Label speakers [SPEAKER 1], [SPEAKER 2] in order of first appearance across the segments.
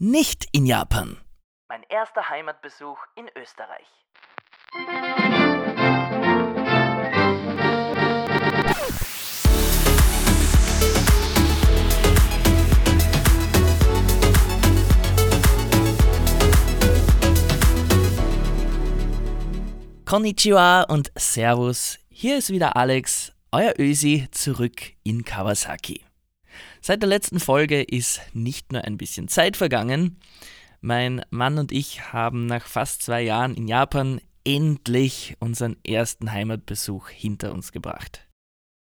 [SPEAKER 1] nicht in Japan.
[SPEAKER 2] Mein erster Heimatbesuch in Österreich.
[SPEAKER 1] Konnichiwa und Servus. Hier ist wieder Alex, euer Ösi, zurück in Kawasaki. Seit der letzten Folge ist nicht nur ein bisschen Zeit vergangen. Mein Mann und ich haben nach fast zwei Jahren in Japan endlich unseren ersten Heimatbesuch hinter uns gebracht.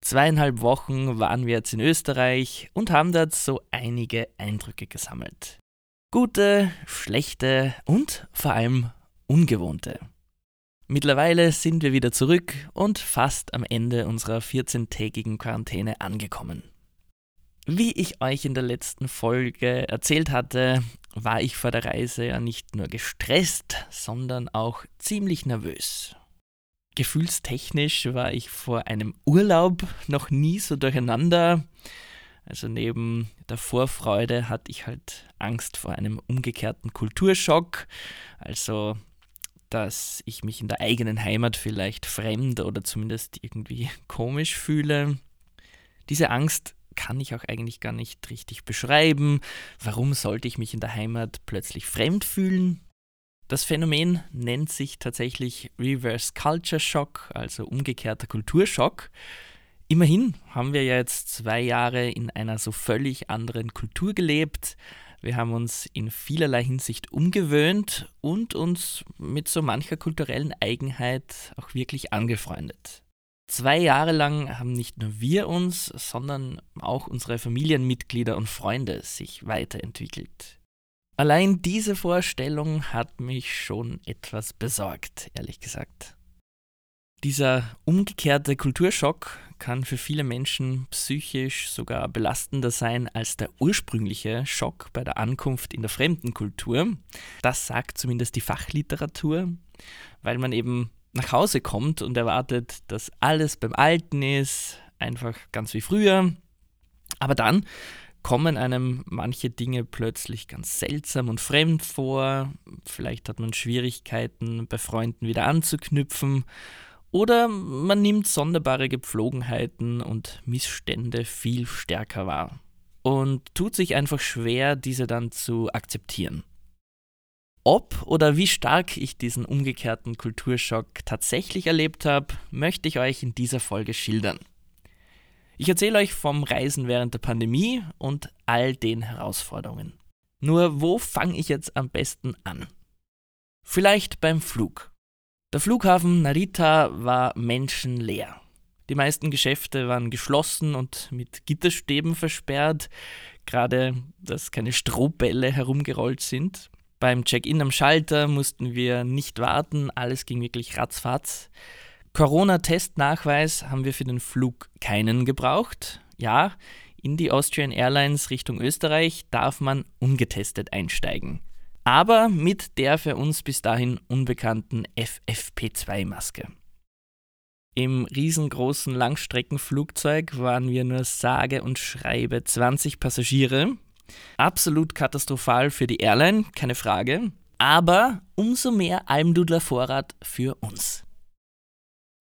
[SPEAKER 1] Zweieinhalb Wochen waren wir jetzt in Österreich und haben dort so einige Eindrücke gesammelt. Gute, schlechte und vor allem ungewohnte. Mittlerweile sind wir wieder zurück und fast am Ende unserer 14-tägigen Quarantäne angekommen. Wie ich euch in der letzten Folge erzählt hatte, war ich vor der Reise ja nicht nur gestresst, sondern auch ziemlich nervös. Gefühlstechnisch war ich vor einem Urlaub noch nie so durcheinander. Also neben der Vorfreude hatte ich halt Angst vor einem umgekehrten Kulturschock. Also dass ich mich in der eigenen Heimat vielleicht fremd oder zumindest irgendwie komisch fühle. Diese Angst kann ich auch eigentlich gar nicht richtig beschreiben. Warum sollte ich mich in der Heimat plötzlich fremd fühlen? Das Phänomen nennt sich tatsächlich Reverse Culture Shock, also umgekehrter Kulturschock. Immerhin haben wir ja jetzt zwei Jahre in einer so völlig anderen Kultur gelebt, wir haben uns in vielerlei Hinsicht umgewöhnt und uns mit so mancher kulturellen Eigenheit auch wirklich angefreundet. Zwei Jahre lang haben nicht nur wir uns, sondern auch unsere Familienmitglieder und Freunde sich weiterentwickelt. Allein diese Vorstellung hat mich schon etwas besorgt, ehrlich gesagt. Dieser umgekehrte Kulturschock kann für viele Menschen psychisch sogar belastender sein als der ursprüngliche Schock bei der Ankunft in der fremden Kultur. Das sagt zumindest die Fachliteratur, weil man eben nach Hause kommt und erwartet, dass alles beim Alten ist, einfach ganz wie früher. Aber dann kommen einem manche Dinge plötzlich ganz seltsam und fremd vor. Vielleicht hat man Schwierigkeiten, bei Freunden wieder anzuknüpfen oder man nimmt sonderbare Gepflogenheiten und Missstände viel stärker wahr und tut sich einfach schwer, diese dann zu akzeptieren. Ob oder wie stark ich diesen umgekehrten Kulturschock tatsächlich erlebt habe, möchte ich euch in dieser Folge schildern. Ich erzähle euch vom Reisen während der Pandemie und all den Herausforderungen. Nur wo fange ich jetzt am besten an? Vielleicht beim Flug. Der Flughafen Narita war menschenleer. Die meisten Geschäfte waren geschlossen und mit Gitterstäben versperrt, gerade dass keine Strohbälle herumgerollt sind. Beim Check-in am Schalter mussten wir nicht warten, alles ging wirklich ratzfatz. Corona-Testnachweis haben wir für den Flug keinen gebraucht. Ja, in die Austrian Airlines Richtung Österreich darf man ungetestet einsteigen aber mit der für uns bis dahin unbekannten FFP2-Maske. Im riesengroßen Langstreckenflugzeug waren wir nur sage und schreibe 20 Passagiere. Absolut katastrophal für die Airline, keine Frage, aber umso mehr Almdudler Vorrat für uns.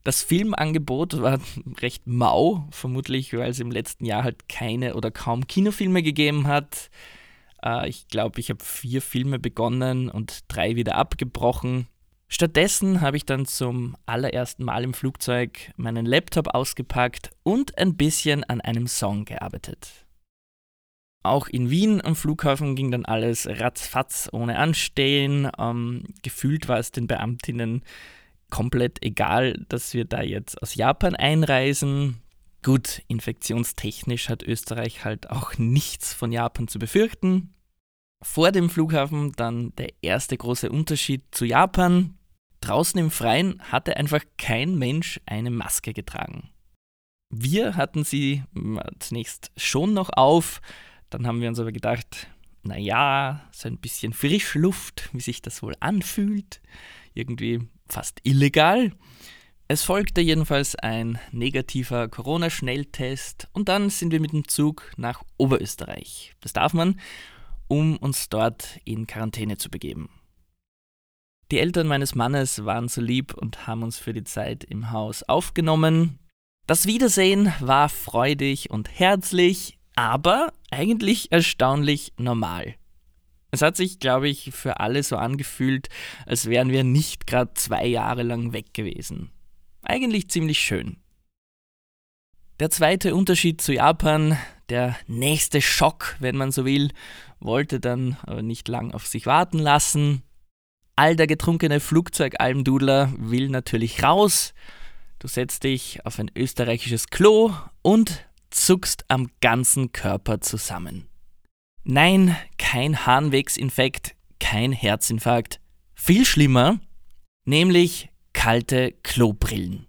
[SPEAKER 1] Das Filmangebot war recht mau, vermutlich weil es im letzten Jahr halt keine oder kaum Kinofilme gegeben hat. Äh, ich glaube, ich habe vier Filme begonnen und drei wieder abgebrochen. Stattdessen habe ich dann zum allerersten Mal im Flugzeug meinen Laptop ausgepackt und ein bisschen an einem Song gearbeitet. Auch in Wien am Flughafen ging dann alles ratzfatz ohne Anstehen. Ähm, gefühlt war es den Beamtinnen komplett egal, dass wir da jetzt aus Japan einreisen. Gut, infektionstechnisch hat Österreich halt auch nichts von Japan zu befürchten. Vor dem Flughafen dann der erste große Unterschied zu Japan. Draußen im Freien hatte einfach kein Mensch eine Maske getragen. Wir hatten sie zunächst schon noch auf, dann haben wir uns aber gedacht, naja, so ein bisschen Frischluft, wie sich das wohl anfühlt, irgendwie fast illegal. Es folgte jedenfalls ein negativer Corona-Schnelltest und dann sind wir mit dem Zug nach Oberösterreich. Das darf man. um uns dort in Quarantäne zu begeben. Die Eltern meines Mannes waren so lieb und haben uns für die Zeit im Haus aufgenommen. Das Wiedersehen war freudig und herzlich, aber eigentlich erstaunlich normal. Es hat sich, glaube ich, für alle so angefühlt, als wären wir nicht gerade zwei Jahre lang weg gewesen. Eigentlich ziemlich schön. Der zweite Unterschied zu Japan, der nächste Schock, wenn man so will, wollte dann aber nicht lang auf sich warten lassen. All der getrunkene Flugzeugalmdudler will natürlich raus. Du setzt dich auf ein österreichisches Klo und zuckst am ganzen Körper zusammen. Nein, kein Harnwegsinfekt, kein Herzinfarkt. Viel schlimmer, nämlich kalte Klobrillen.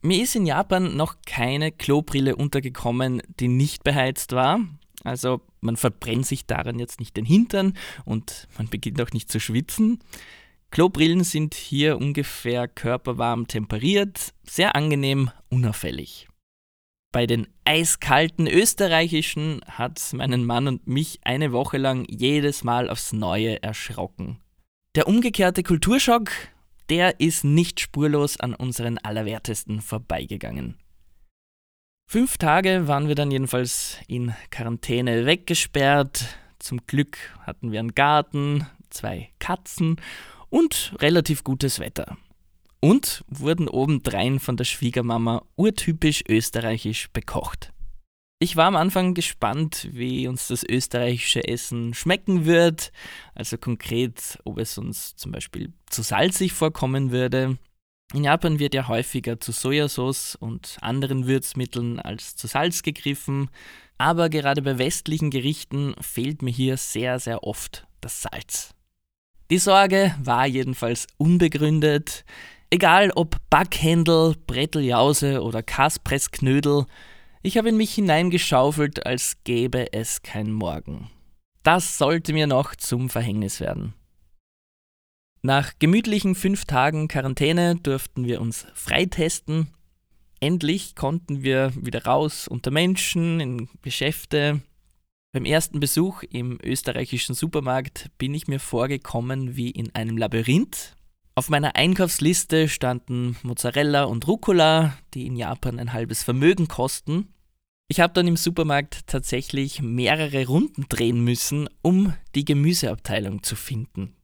[SPEAKER 1] Mir ist in Japan noch keine Klobrille untergekommen, die nicht beheizt war. Also man verbrennt sich daran jetzt nicht den Hintern und man beginnt auch nicht zu schwitzen. Klobrillen sind hier ungefähr körperwarm temperiert, sehr angenehm, unauffällig. Bei den eiskalten österreichischen hat meinen Mann und mich eine Woche lang jedes Mal aufs Neue erschrocken. Der umgekehrte Kulturschock, der ist nicht spurlos an unseren Allerwertesten vorbeigegangen. Fünf Tage waren wir dann jedenfalls in Quarantäne weggesperrt. Zum Glück hatten wir einen Garten, zwei Katzen und relativ gutes Wetter und wurden obendrein von der Schwiegermama urtypisch österreichisch bekocht. Ich war am Anfang gespannt, wie uns das österreichische Essen schmecken wird, also konkret, ob es uns zum Beispiel zu salzig vorkommen würde. In Japan wird ja häufiger zu Sojasauce und anderen Würzmitteln als zu Salz gegriffen, aber gerade bei westlichen Gerichten fehlt mir hier sehr, sehr oft das Salz. Die Sorge war jedenfalls unbegründet. Egal ob Backhändel, Bretteljause oder Kaspressknödel, ich habe in mich hineingeschaufelt, als gäbe es kein Morgen. Das sollte mir noch zum Verhängnis werden. Nach gemütlichen fünf Tagen Quarantäne durften wir uns freitesten. Endlich konnten wir wieder raus unter Menschen, in Geschäfte. Beim ersten Besuch im österreichischen Supermarkt bin ich mir vorgekommen wie in einem Labyrinth. Auf meiner Einkaufsliste standen Mozzarella und Rucola, die in Japan ein halbes Vermögen kosten. Ich habe dann im Supermarkt tatsächlich mehrere Runden drehen müssen, um die Gemüseabteilung zu finden.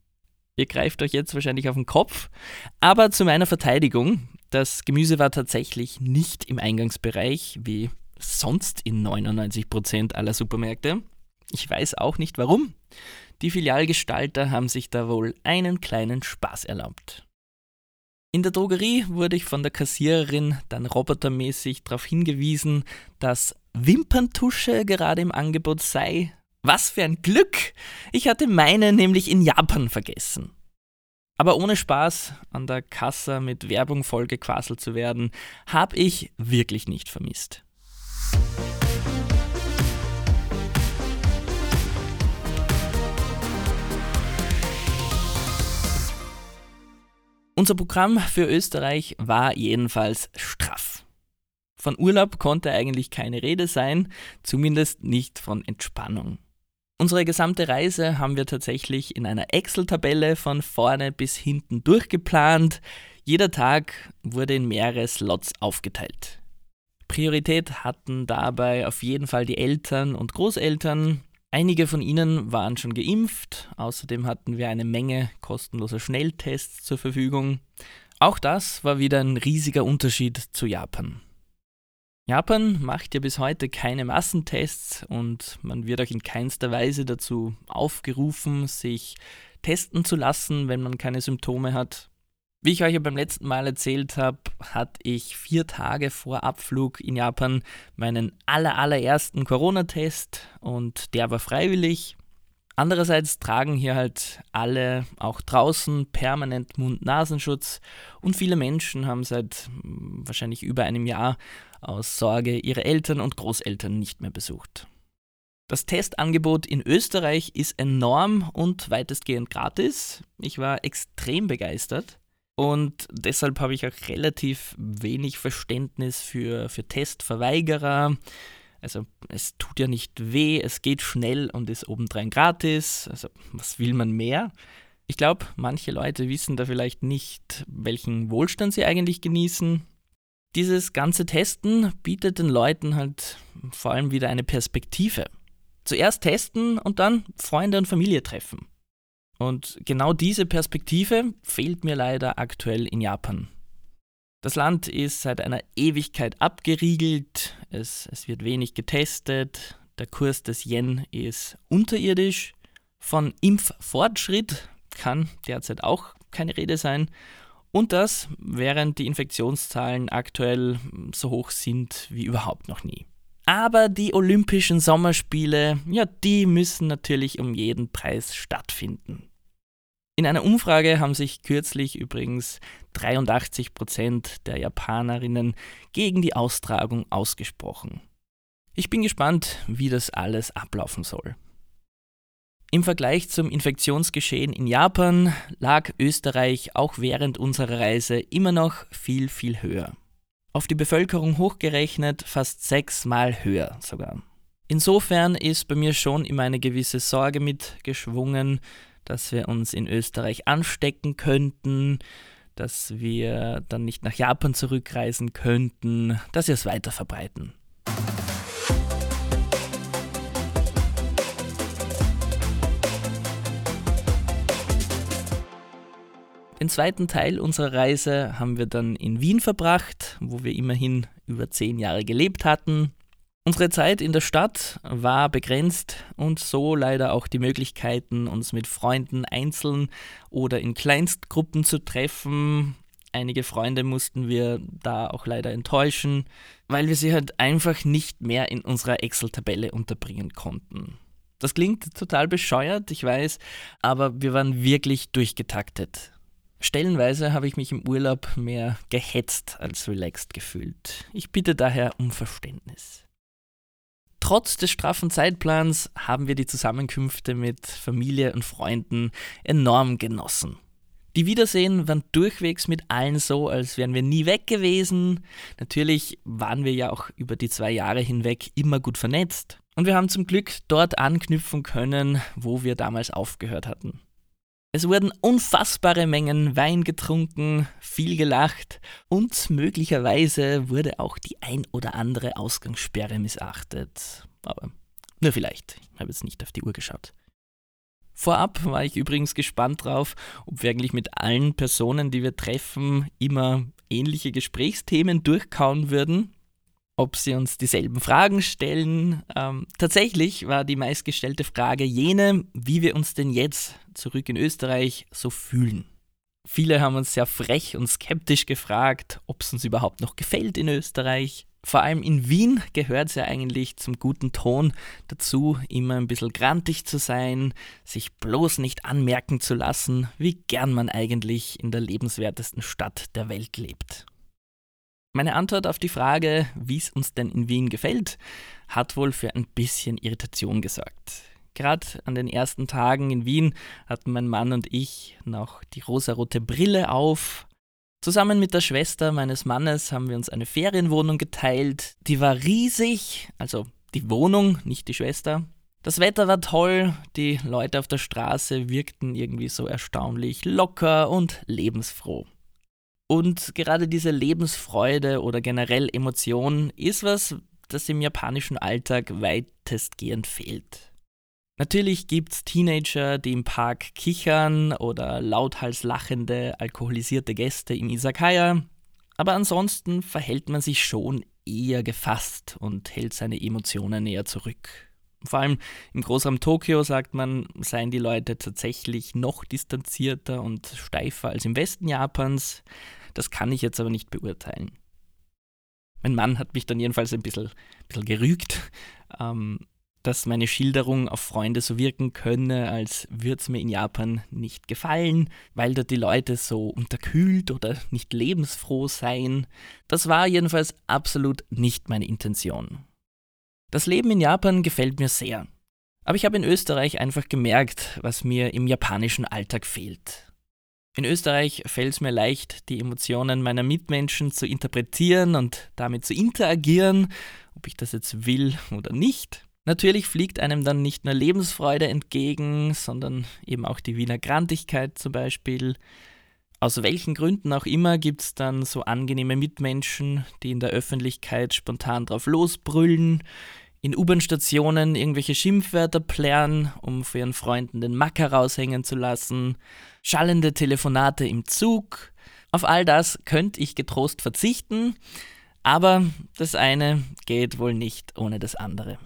[SPEAKER 1] Ihr greift euch jetzt wahrscheinlich auf den Kopf, aber zu meiner Verteidigung, das Gemüse war tatsächlich nicht im Eingangsbereich, wie sonst in 99% aller Supermärkte. Ich weiß auch nicht warum. Die Filialgestalter haben sich da wohl einen kleinen Spaß erlaubt. In der Drogerie wurde ich von der Kassiererin dann robotermäßig darauf hingewiesen, dass Wimperntusche gerade im Angebot sei. Was für ein Glück! Ich hatte meine nämlich in Japan vergessen. Aber ohne Spaß an der Kasse mit Werbung vollgequasselt zu werden, habe ich wirklich nicht vermisst. Unser Programm für Österreich war jedenfalls straff. Von Urlaub konnte eigentlich keine Rede sein, zumindest nicht von Entspannung. Unsere gesamte Reise haben wir tatsächlich in einer Excel-Tabelle von vorne bis hinten durchgeplant. Jeder Tag wurde in mehrere Slots aufgeteilt. Priorität hatten dabei auf jeden Fall die Eltern und Großeltern, Einige von ihnen waren schon geimpft, außerdem hatten wir eine Menge kostenloser Schnelltests zur Verfügung. Auch das war wieder ein riesiger Unterschied zu Japan. Japan macht ja bis heute keine Massentests und man wird auch in keinster Weise dazu aufgerufen, sich testen zu lassen, wenn man keine Symptome hat. Wie ich euch ja beim letzten Mal erzählt habe, hatte ich vier Tage vor Abflug in Japan meinen aller, allerersten Corona-Test und der war freiwillig. Andererseits tragen hier halt alle auch draußen permanent Mund-Nasenschutz und viele Menschen haben seit hm, wahrscheinlich über einem Jahr aus Sorge ihre Eltern und Großeltern nicht mehr besucht. Das Testangebot in Österreich ist enorm und weitestgehend gratis. Ich war extrem begeistert. Und deshalb habe ich auch relativ wenig Verständnis für, für Testverweigerer. Also es tut ja nicht weh, es geht schnell und ist obendrein gratis. Also was will man mehr? Ich glaube, manche Leute wissen da vielleicht nicht, welchen Wohlstand sie eigentlich genießen. Dieses ganze Testen bietet den Leuten halt vor allem wieder eine Perspektive. Zuerst testen und dann Freunde und Familie treffen. Und genau diese Perspektive fehlt mir leider aktuell in Japan. Das Land ist seit einer Ewigkeit abgeriegelt, es, es wird wenig getestet, der Kurs des Yen ist unterirdisch, von Impffortschritt kann derzeit auch keine Rede sein und das, während die Infektionszahlen aktuell so hoch sind wie überhaupt noch nie. Aber die Olympischen Sommerspiele, ja, die müssen natürlich um jeden Preis stattfinden. In einer Umfrage haben sich kürzlich übrigens 83 Prozent der Japanerinnen gegen die Austragung ausgesprochen. Ich bin gespannt, wie das alles ablaufen soll. Im Vergleich zum Infektionsgeschehen in Japan lag Österreich auch während unserer Reise immer noch viel, viel höher. Auf die Bevölkerung hochgerechnet fast sechsmal höher sogar. Insofern ist bei mir schon immer eine gewisse Sorge mitgeschwungen, dass wir uns in Österreich anstecken könnten, dass wir dann nicht nach Japan zurückreisen könnten, dass wir es weiter verbreiten. Den zweiten Teil unserer Reise haben wir dann in Wien verbracht, wo wir immerhin über zehn Jahre gelebt hatten. Unsere Zeit in der Stadt war begrenzt und so leider auch die Möglichkeiten, uns mit Freunden einzeln oder in Kleinstgruppen zu treffen. Einige Freunde mussten wir da auch leider enttäuschen, weil wir sie halt einfach nicht mehr in unserer Excel-Tabelle unterbringen konnten. Das klingt total bescheuert, ich weiß, aber wir waren wirklich durchgetaktet. Stellenweise habe ich mich im Urlaub mehr gehetzt als relaxed gefühlt. Ich bitte daher um Verständnis. Trotz des straffen Zeitplans haben wir die Zusammenkünfte mit Familie und Freunden enorm genossen. Die Wiedersehen waren durchwegs mit allen so, als wären wir nie weg gewesen. Natürlich waren wir ja auch über die zwei Jahre hinweg immer gut vernetzt. Und wir haben zum Glück dort anknüpfen können, wo wir damals aufgehört hatten. Es wurden unfassbare Mengen Wein getrunken, viel gelacht und möglicherweise wurde auch die ein oder andere Ausgangssperre missachtet. Aber nur vielleicht, ich habe jetzt nicht auf die Uhr geschaut. Vorab war ich übrigens gespannt drauf, ob wir eigentlich mit allen Personen, die wir treffen, immer ähnliche Gesprächsthemen durchkauen würden ob sie uns dieselben Fragen stellen. Ähm, tatsächlich war die meistgestellte Frage jene, wie wir uns denn jetzt zurück in Österreich so fühlen. Viele haben uns sehr frech und skeptisch gefragt, ob es uns überhaupt noch gefällt in Österreich. Vor allem in Wien gehört es ja eigentlich zum guten Ton dazu, immer ein bisschen grantig zu sein, sich bloß nicht anmerken zu lassen, wie gern man eigentlich in der lebenswertesten Stadt der Welt lebt. Meine Antwort auf die Frage, wie es uns denn in Wien gefällt, hat wohl für ein bisschen Irritation gesorgt. Gerade an den ersten Tagen in Wien hatten mein Mann und ich noch die rosarote Brille auf. Zusammen mit der Schwester meines Mannes haben wir uns eine Ferienwohnung geteilt. Die war riesig, also die Wohnung, nicht die Schwester. Das Wetter war toll, die Leute auf der Straße wirkten irgendwie so erstaunlich locker und lebensfroh. Und gerade diese Lebensfreude oder generell Emotion ist was, das im japanischen Alltag weitestgehend fehlt. Natürlich gibt es Teenager, die im Park kichern oder lauthals lachende, alkoholisierte Gäste im Izakaya, aber ansonsten verhält man sich schon eher gefasst und hält seine Emotionen eher zurück. Vor allem im Großraum Tokio sagt man, seien die Leute tatsächlich noch distanzierter und steifer als im Westen Japans. Das kann ich jetzt aber nicht beurteilen. Mein Mann hat mich dann jedenfalls ein bisschen, bisschen gerügt, ähm, dass meine Schilderung auf Freunde so wirken könne, als würde es mir in Japan nicht gefallen, weil da die Leute so unterkühlt oder nicht lebensfroh seien. Das war jedenfalls absolut nicht meine Intention. Das Leben in Japan gefällt mir sehr. Aber ich habe in Österreich einfach gemerkt, was mir im japanischen Alltag fehlt. In Österreich fällt es mir leicht, die Emotionen meiner Mitmenschen zu interpretieren und damit zu interagieren, ob ich das jetzt will oder nicht. Natürlich fliegt einem dann nicht nur Lebensfreude entgegen, sondern eben auch die Wiener Grantigkeit zum Beispiel. Aus welchen Gründen auch immer gibt es dann so angenehme Mitmenschen, die in der Öffentlichkeit spontan drauf losbrüllen, in U-Bahn-Stationen irgendwelche Schimpfwörter plären, um für ihren Freunden den Macker raushängen zu lassen, schallende Telefonate im Zug. Auf all das könnte ich getrost verzichten, aber das eine geht wohl nicht ohne das andere.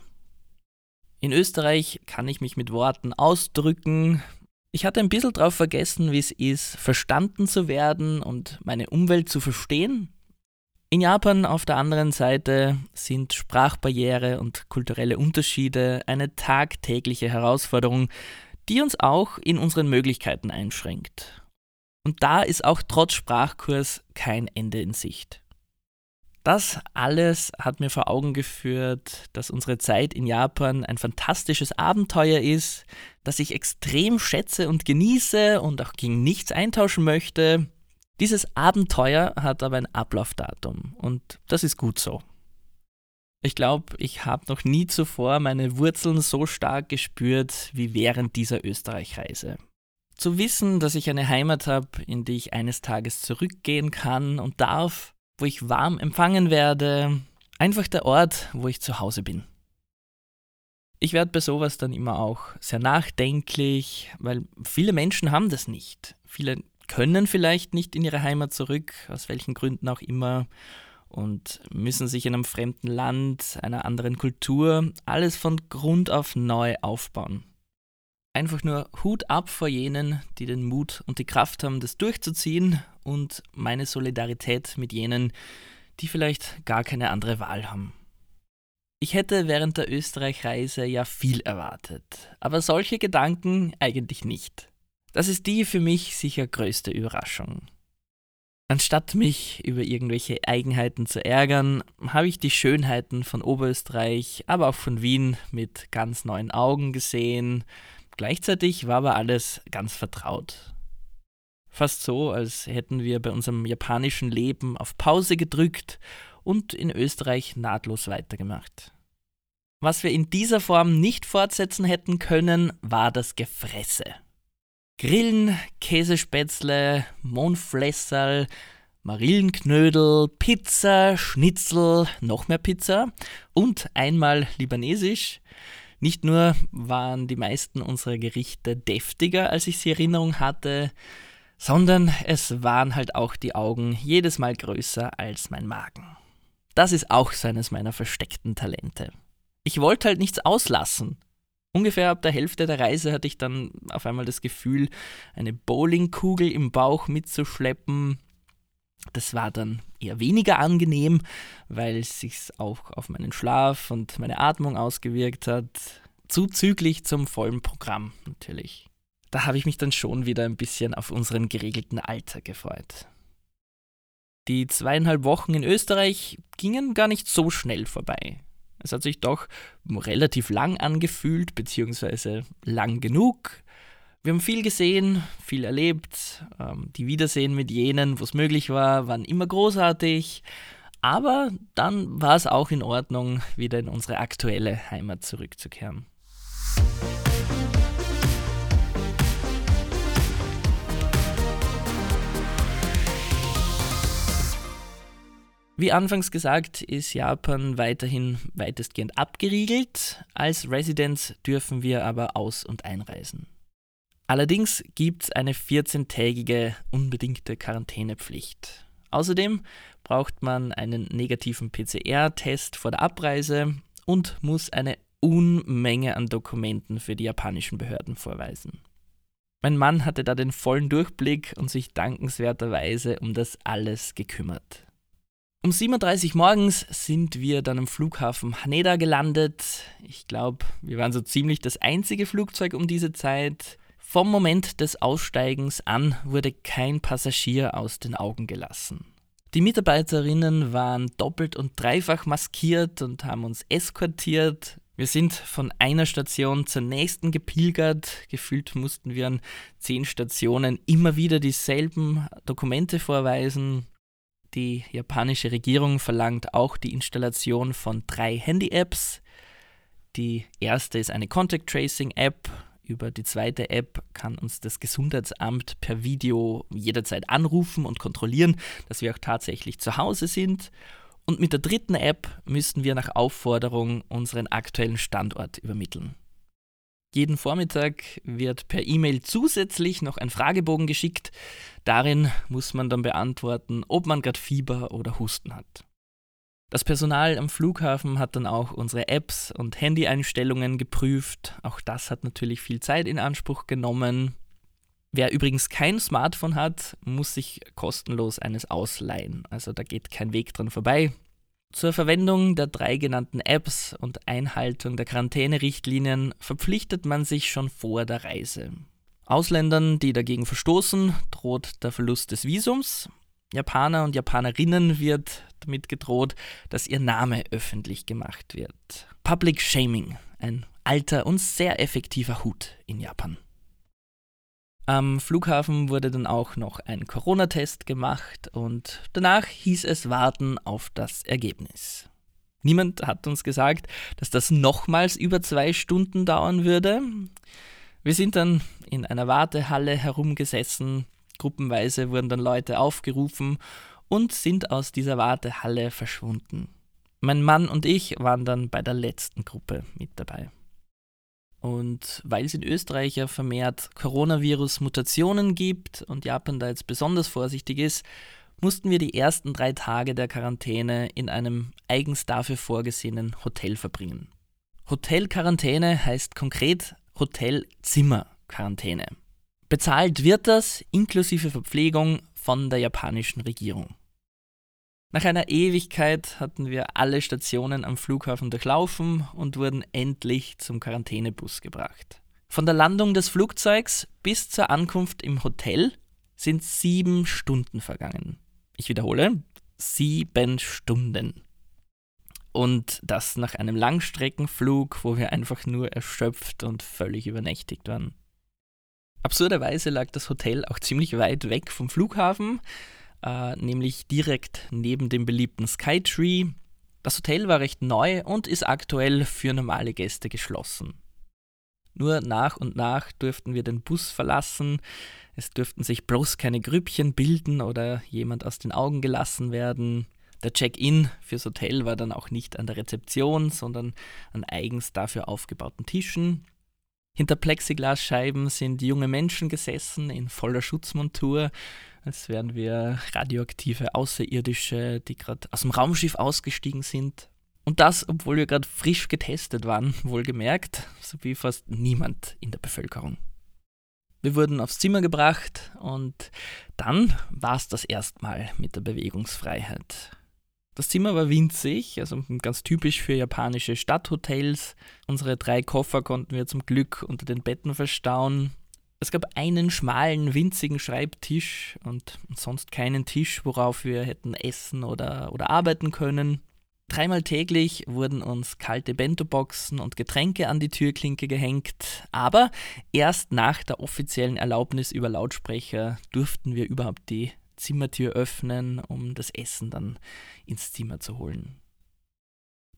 [SPEAKER 1] In Österreich kann ich mich mit Worten ausdrücken. Ich hatte ein bisschen darauf vergessen, wie es ist, verstanden zu werden und meine Umwelt zu verstehen. In Japan auf der anderen Seite sind Sprachbarriere und kulturelle Unterschiede eine tagtägliche Herausforderung, die uns auch in unseren Möglichkeiten einschränkt. Und da ist auch trotz Sprachkurs kein Ende in Sicht. Das alles hat mir vor Augen geführt, dass unsere Zeit in Japan ein fantastisches Abenteuer ist, das ich extrem schätze und genieße und auch gegen nichts eintauschen möchte, dieses Abenteuer hat aber ein Ablaufdatum und das ist gut so. Ich glaube, ich habe noch nie zuvor meine Wurzeln so stark gespürt wie während dieser Österreich-Reise. Zu wissen, dass ich eine Heimat habe, in die ich eines Tages zurückgehen kann und darf, wo ich warm empfangen werde, einfach der Ort, wo ich zu Hause bin. Ich werde bei sowas dann immer auch sehr nachdenklich, weil viele Menschen haben das nicht. Viele können vielleicht nicht in ihre Heimat zurück, aus welchen Gründen auch immer, und müssen sich in einem fremden Land, einer anderen Kultur, alles von Grund auf neu aufbauen. Einfach nur Hut ab vor jenen, die den Mut und die Kraft haben, das durchzuziehen und meine Solidarität mit jenen, die vielleicht gar keine andere Wahl haben. Ich hätte während der Österreich-Reise ja viel erwartet, aber solche Gedanken eigentlich nicht. Das ist die für mich sicher größte Überraschung. Anstatt mich über irgendwelche Eigenheiten zu ärgern, habe ich die Schönheiten von Oberösterreich, aber auch von Wien mit ganz neuen Augen gesehen. Gleichzeitig war aber alles ganz vertraut. Fast so, als hätten wir bei unserem japanischen Leben auf Pause gedrückt und in Österreich nahtlos weitergemacht. Was wir in dieser Form nicht fortsetzen hätten können, war das Gefresse. Grillen, Käsespätzle, Mondflässerl, Marillenknödel, Pizza, Schnitzel, noch mehr Pizza und einmal libanesisch. Nicht nur waren die meisten unserer Gerichte deftiger, als ich sie Erinnerung hatte, sondern es waren halt auch die Augen jedes Mal größer als mein Magen. Das ist auch seines meiner versteckten Talente. Ich wollte halt nichts auslassen. Ungefähr ab der Hälfte der Reise hatte ich dann auf einmal das Gefühl, eine Bowlingkugel im Bauch mitzuschleppen. Das war dann eher weniger angenehm, weil es sich auch auf meinen Schlaf und meine Atmung ausgewirkt hat. Zuzüglich zum vollen Programm natürlich. Da habe ich mich dann schon wieder ein bisschen auf unseren geregelten Alltag gefreut. Die zweieinhalb Wochen in Österreich gingen gar nicht so schnell vorbei. Es hat sich doch relativ lang angefühlt, beziehungsweise lang genug. Wir haben viel gesehen, viel erlebt. Ähm, die Wiedersehen mit jenen, wo es möglich war, waren immer großartig. Aber dann war es auch in Ordnung, wieder in unsere aktuelle Heimat zurückzukehren. Wie anfangs gesagt, ist Japan weiterhin weitestgehend abgeriegelt. Als Residents dürfen wir aber aus- und einreisen. Allerdings gibt es eine 14-tägige unbedingte Quarantänepflicht. Außerdem braucht man einen negativen PCR-Test vor der Abreise und muss eine Unmenge an Dokumenten für die japanischen Behörden vorweisen. Mein Mann hatte da den vollen Durchblick und sich dankenswerterweise um das alles gekümmert. Um 7.30 Uhr morgens sind wir dann am Flughafen Haneda gelandet. Ich glaube, wir waren so ziemlich das einzige Flugzeug um diese Zeit. Vom Moment des Aussteigens an wurde kein Passagier aus den Augen gelassen. Die Mitarbeiterinnen waren doppelt und dreifach maskiert und haben uns eskortiert. Wir Wir sind von einer Station zur nächsten gepilgert. Gefühlt mussten wir an zehn Stationen immer wieder dieselben Dokumente vorweisen. Die japanische Regierung verlangt auch die Installation von drei Handy-Apps. Die erste ist eine Contact Tracing App. Über die zweite App kann uns das Gesundheitsamt per Video jederzeit anrufen und kontrollieren, dass wir auch tatsächlich zu Hause sind. Und mit der dritten App müssen wir nach Aufforderung unseren aktuellen Standort übermitteln. Jeden Vormittag wird per E-Mail zusätzlich noch ein Fragebogen geschickt. Darin muss man dann beantworten, ob man gerade Fieber oder Husten hat. Das Personal am Flughafen hat dann auch unsere Apps und Handyeinstellungen geprüft. Auch das hat natürlich viel Zeit in Anspruch genommen. Wer übrigens kein Smartphone hat, muss sich kostenlos eines ausleihen. Also da geht kein Weg dran vorbei. Zur Verwendung der drei genannten Apps und Einhaltung der Quarantänerichtlinien verpflichtet man sich schon vor der Reise. Ausländern, die dagegen verstoßen, droht der Verlust des Visums. Japaner und Japanerinnen wird damit gedroht, dass ihr Name öffentlich gemacht wird. Public Shaming, ein alter und sehr effektiver Hut in Japan. Am Flughafen wurde dann auch noch ein Corona-Test gemacht und danach hieß es warten auf das Ergebnis. Niemand hat uns gesagt, dass das nochmals über zwei Stunden dauern würde. Wir sind dann in einer Wartehalle herumgesessen, gruppenweise wurden dann Leute aufgerufen und sind aus dieser Wartehalle verschwunden. Mein Mann und ich waren dann bei der letzten Gruppe mit dabei. Und weil es in Österreich ja vermehrt Coronavirus-Mutationen gibt und Japan da jetzt besonders vorsichtig ist, mussten wir die ersten drei Tage der Quarantäne in einem eigens dafür vorgesehenen Hotel verbringen. Hotelquarantäne heißt konkret Hotelzimmerquarantäne. Bezahlt wird das inklusive Verpflegung von der japanischen Regierung. Nach einer Ewigkeit hatten wir alle Stationen am Flughafen durchlaufen und wurden endlich zum Quarantänebus gebracht. Von der Landung des Flugzeugs bis zur Ankunft im Hotel sind sieben Stunden vergangen. Ich wiederhole, sieben Stunden. Und das nach einem Langstreckenflug, wo wir einfach nur erschöpft und völlig übernächtigt waren. Absurderweise lag das Hotel auch ziemlich weit weg vom Flughafen, äh, nämlich direkt neben dem beliebten Skytree. Das Hotel war recht neu und ist aktuell für normale Gäste geschlossen. Nur nach und nach durften wir den Bus verlassen. Es dürften sich bloß keine Grüppchen bilden oder jemand aus den Augen gelassen werden. Der Check-in fürs Hotel war dann auch nicht an der Rezeption, sondern an eigens dafür aufgebauten Tischen. Hinter Plexiglasscheiben sind junge Menschen gesessen in voller Schutzmontur als wären wir radioaktive Außerirdische, die gerade aus dem Raumschiff ausgestiegen sind. Und das, obwohl wir gerade frisch getestet waren, wohlgemerkt, so wie fast niemand in der Bevölkerung. Wir wurden aufs Zimmer gebracht und dann war es das erstmal mit der Bewegungsfreiheit. Das Zimmer war winzig, also ganz typisch für japanische Stadthotels. Unsere drei Koffer konnten wir zum Glück unter den Betten verstauen. Es gab einen schmalen, winzigen Schreibtisch und sonst keinen Tisch, worauf wir hätten essen oder, oder arbeiten können. Dreimal täglich wurden uns kalte Bento-Boxen und Getränke an die Türklinke gehängt, aber erst nach der offiziellen Erlaubnis über Lautsprecher durften wir überhaupt die Zimmertür öffnen, um das Essen dann ins Zimmer zu holen.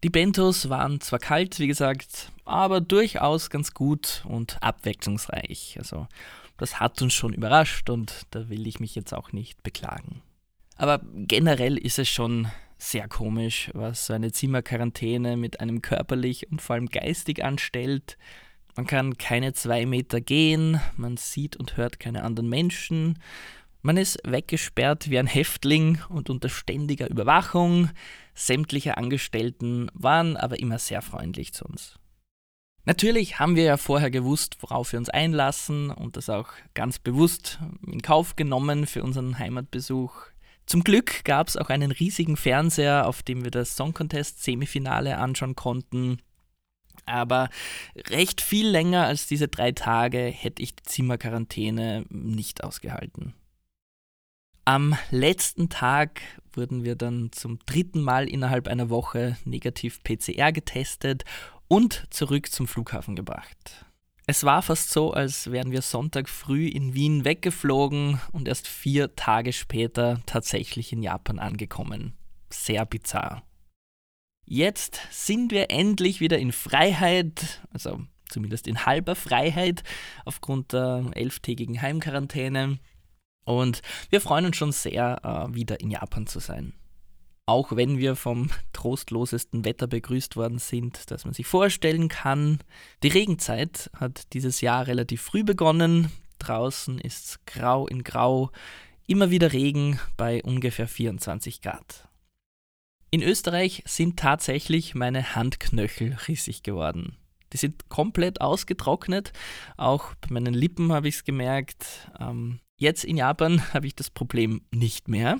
[SPEAKER 1] Die Bentos waren zwar kalt, wie gesagt, aber durchaus ganz gut und abwechslungsreich. Also das hat uns schon überrascht und da will ich mich jetzt auch nicht beklagen. Aber generell ist es schon sehr komisch, was so eine Zimmerquarantäne mit einem körperlich und vor allem geistig anstellt. Man kann keine zwei Meter gehen, man sieht und hört keine anderen Menschen, man ist weggesperrt wie ein Häftling und unter ständiger Überwachung. Sämtliche Angestellten waren aber immer sehr freundlich zu uns. Natürlich haben wir ja vorher gewusst, worauf wir uns einlassen und das auch ganz bewusst in Kauf genommen für unseren Heimatbesuch. Zum Glück gab es auch einen riesigen Fernseher, auf dem wir das Song Contest Semifinale anschauen konnten. Aber recht viel länger als diese drei Tage hätte ich die Zimmerquarantäne nicht ausgehalten. Am letzten Tag wurden wir dann zum dritten Mal innerhalb einer Woche negativ PCR getestet und zurück zum Flughafen gebracht. Es war fast so, als wären wir Sonntag früh in Wien weggeflogen und erst vier Tage später tatsächlich in Japan angekommen. Sehr bizarr. Jetzt sind wir endlich wieder in Freiheit, also zumindest in halber Freiheit aufgrund der elftägigen Heimquarantäne. Und wir freuen uns schon sehr, äh, wieder in Japan zu sein. Auch wenn wir vom trostlosesten Wetter begrüßt worden sind, das man sich vorstellen kann. Die Regenzeit hat dieses Jahr relativ früh begonnen. Draußen ist es grau in grau, immer wieder Regen bei ungefähr 24 Grad. In Österreich sind tatsächlich meine Handknöchel rissig geworden. Die sind komplett ausgetrocknet. Auch bei meinen Lippen habe ich es gemerkt. Ähm, jetzt in Japan habe ich das Problem nicht mehr.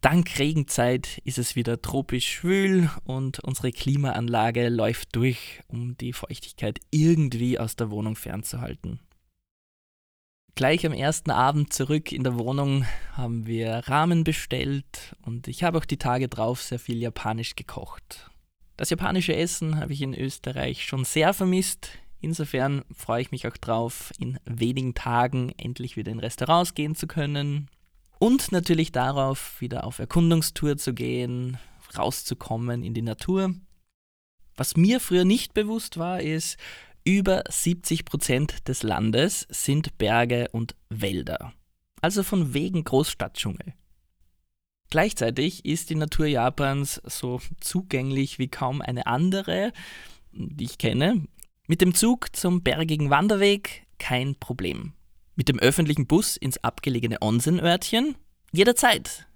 [SPEAKER 1] Dank Regenzeit ist es wieder tropisch schwül und unsere Klimaanlage läuft durch, um die Feuchtigkeit irgendwie aus der Wohnung fernzuhalten. Gleich am ersten Abend zurück in der Wohnung haben wir Ramen bestellt und ich habe auch die Tage drauf sehr viel japanisch gekocht. Das japanische Essen habe ich in Österreich schon sehr vermisst. Insofern freue ich mich auch drauf, in wenigen Tagen endlich wieder in Restaurants gehen zu können, und natürlich darauf, wieder auf Erkundungstour zu gehen, rauszukommen in die Natur. Was mir früher nicht bewusst war, ist, über 70 Prozent des Landes sind Berge und Wälder. Also von wegen Großstadtdschungel. Gleichzeitig ist die Natur Japans so zugänglich wie kaum eine andere, die ich kenne. Mit dem Zug zum bergigen Wanderweg kein Problem. Mit dem öffentlichen Bus ins abgelegene Onsenörtchen? Jederzeit.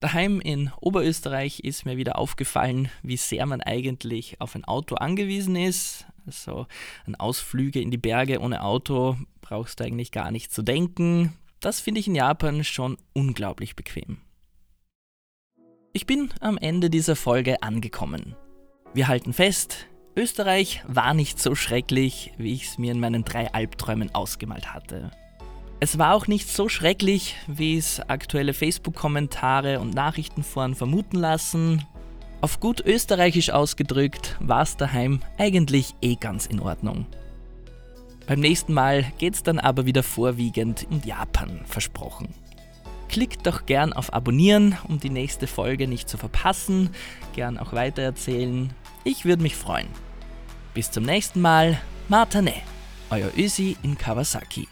[SPEAKER 1] Daheim in Oberösterreich ist mir wieder aufgefallen, wie sehr man eigentlich auf ein Auto angewiesen ist. Also an Ausflüge in die Berge ohne Auto brauchst du eigentlich gar nicht zu denken. Das finde ich in Japan schon unglaublich bequem. Ich bin am Ende dieser Folge angekommen. Wir halten fest, Österreich war nicht so schrecklich, wie ich es mir in meinen drei Albträumen ausgemalt hatte. Es war auch nicht so schrecklich, wie es aktuelle Facebook-Kommentare und Nachrichtenforen vermuten lassen. Auf gut österreichisch ausgedrückt war es daheim eigentlich eh ganz in Ordnung. Beim nächsten Mal geht's dann aber wieder vorwiegend in Japan, versprochen. Klickt doch gern auf Abonnieren, um die nächste Folge nicht zu verpassen. Gern auch weitererzählen. Ich würde mich freuen. Bis zum nächsten Mal. Matane, euer Ösi in Kawasaki.